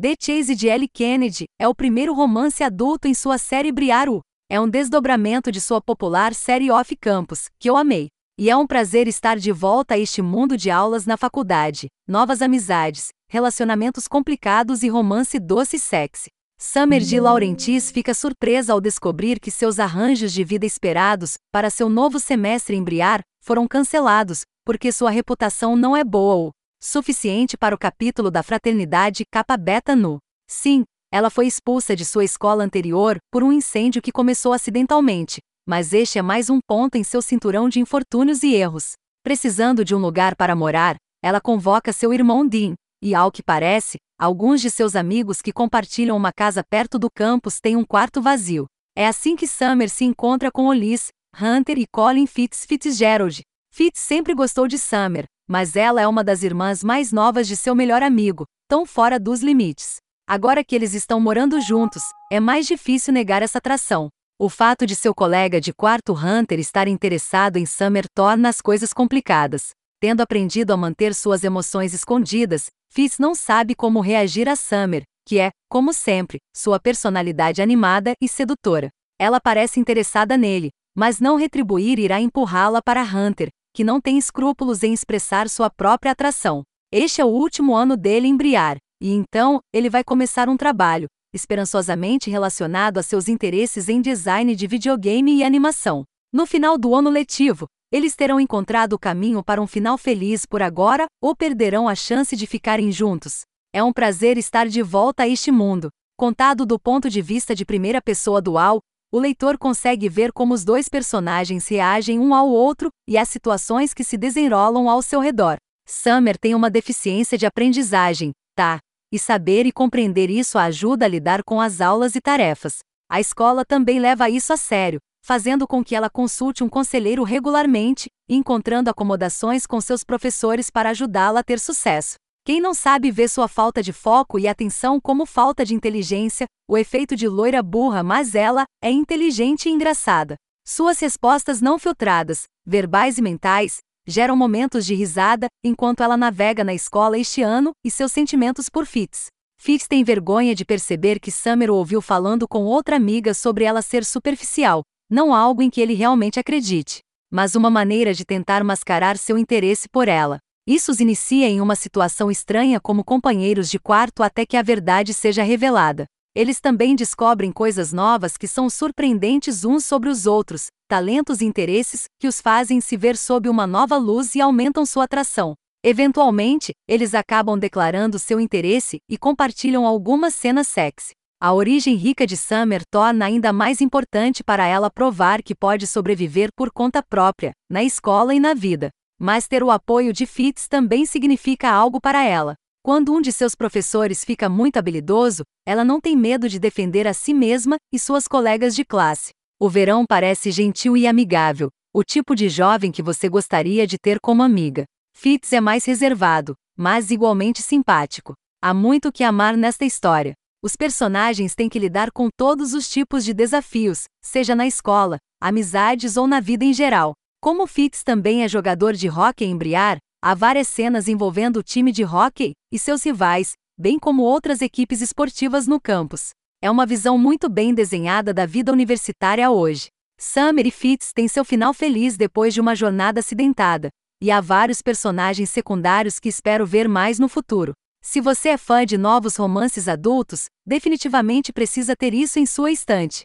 The Chase de Ellie Kennedy é o primeiro romance adulto em sua série Briaru. É um desdobramento de sua popular série Off Campus, que eu amei. E é um prazer estar de volta a este mundo de aulas na faculdade, novas amizades, relacionamentos complicados e romance doce e sexy. Summer de Laurentiis fica surpresa ao descobrir que seus arranjos de vida esperados para seu novo semestre em Briar foram cancelados, porque sua reputação não é boa ou suficiente para o capítulo da fraternidade Kappa Beta Nu. Sim, ela foi expulsa de sua escola anterior por um incêndio que começou acidentalmente, mas este é mais um ponto em seu cinturão de infortúnios e erros. Precisando de um lugar para morar, ela convoca seu irmão Dean, e ao que parece, alguns de seus amigos que compartilham uma casa perto do campus têm um quarto vazio. É assim que Summer se encontra com Olise, Hunter e Colin Fitz Fitzgerald. Fitz sempre gostou de Summer, mas ela é uma das irmãs mais novas de seu melhor amigo, tão fora dos limites. Agora que eles estão morando juntos, é mais difícil negar essa atração. O fato de seu colega de quarto Hunter estar interessado em Summer torna as coisas complicadas. Tendo aprendido a manter suas emoções escondidas, Fitz não sabe como reagir a Summer, que é, como sempre, sua personalidade animada e sedutora. Ela parece interessada nele, mas não retribuir irá empurrá-la para Hunter, que não tem escrúpulos em expressar sua própria atração. Este é o último ano dele em Briar, e então ele vai começar um trabalho, esperançosamente relacionado a seus interesses em design de videogame e animação. No final do ano letivo, eles terão encontrado o caminho para um final feliz por agora ou perderão a chance de ficarem juntos. É um prazer estar de volta a este mundo. Contado do ponto de vista de primeira pessoa dual, o leitor consegue ver como os dois personagens reagem um ao outro e às situações que se desenrolam ao seu redor. Summer tem uma deficiência de aprendizagem, tá? E saber e compreender isso ajuda a lidar com as aulas e tarefas. A escola também leva isso a sério, fazendo com que ela consulte um conselheiro regularmente, encontrando acomodações com seus professores para ajudá-la a ter sucesso. Quem não sabe vê sua falta de foco e atenção como falta de inteligência, o efeito de loira burra, mas ela é inteligente e engraçada. Suas respostas não filtradas, verbais e mentais, geram momentos de risada enquanto ela navega na escola este ano e seus sentimentos por Fitz. Fitz tem vergonha de perceber que Summer o ouviu falando com outra amiga sobre ela ser superficial, não algo em que ele realmente acredite, mas uma maneira de tentar mascarar seu interesse por ela. Isso os inicia em uma situação estranha como companheiros de quarto até que a verdade seja revelada. Eles também descobrem coisas novas que são surpreendentes uns sobre os outros, talentos e interesses que os fazem se ver sob uma nova luz e aumentam sua atração. Eventualmente, eles acabam declarando seu interesse e compartilham algumas cenas sexy. A origem rica de Summer torna ainda mais importante para ela provar que pode sobreviver por conta própria, na escola e na vida. Mas ter o apoio de Fitz também significa algo para ela. Quando um de seus professores fica muito habilidoso, ela não tem medo de defender a si mesma e suas colegas de classe. O verão parece gentil e amigável, o tipo de jovem que você gostaria de ter como amiga. Fitz é mais reservado, mas igualmente simpático. Há muito que amar nesta história. Os personagens têm que lidar com todos os tipos de desafios, seja na escola, amizades ou na vida em geral. Como Fitz também é jogador de hóquei em Briar, há várias cenas envolvendo o time de hóquei e seus rivais, bem como outras equipes esportivas no campus. É uma visão muito bem desenhada da vida universitária hoje. Summer e Fitz têm seu final feliz depois de uma jornada acidentada, e há vários personagens secundários que espero ver mais no futuro. Se você é fã de novos romances adultos, definitivamente precisa ter isso em sua estante.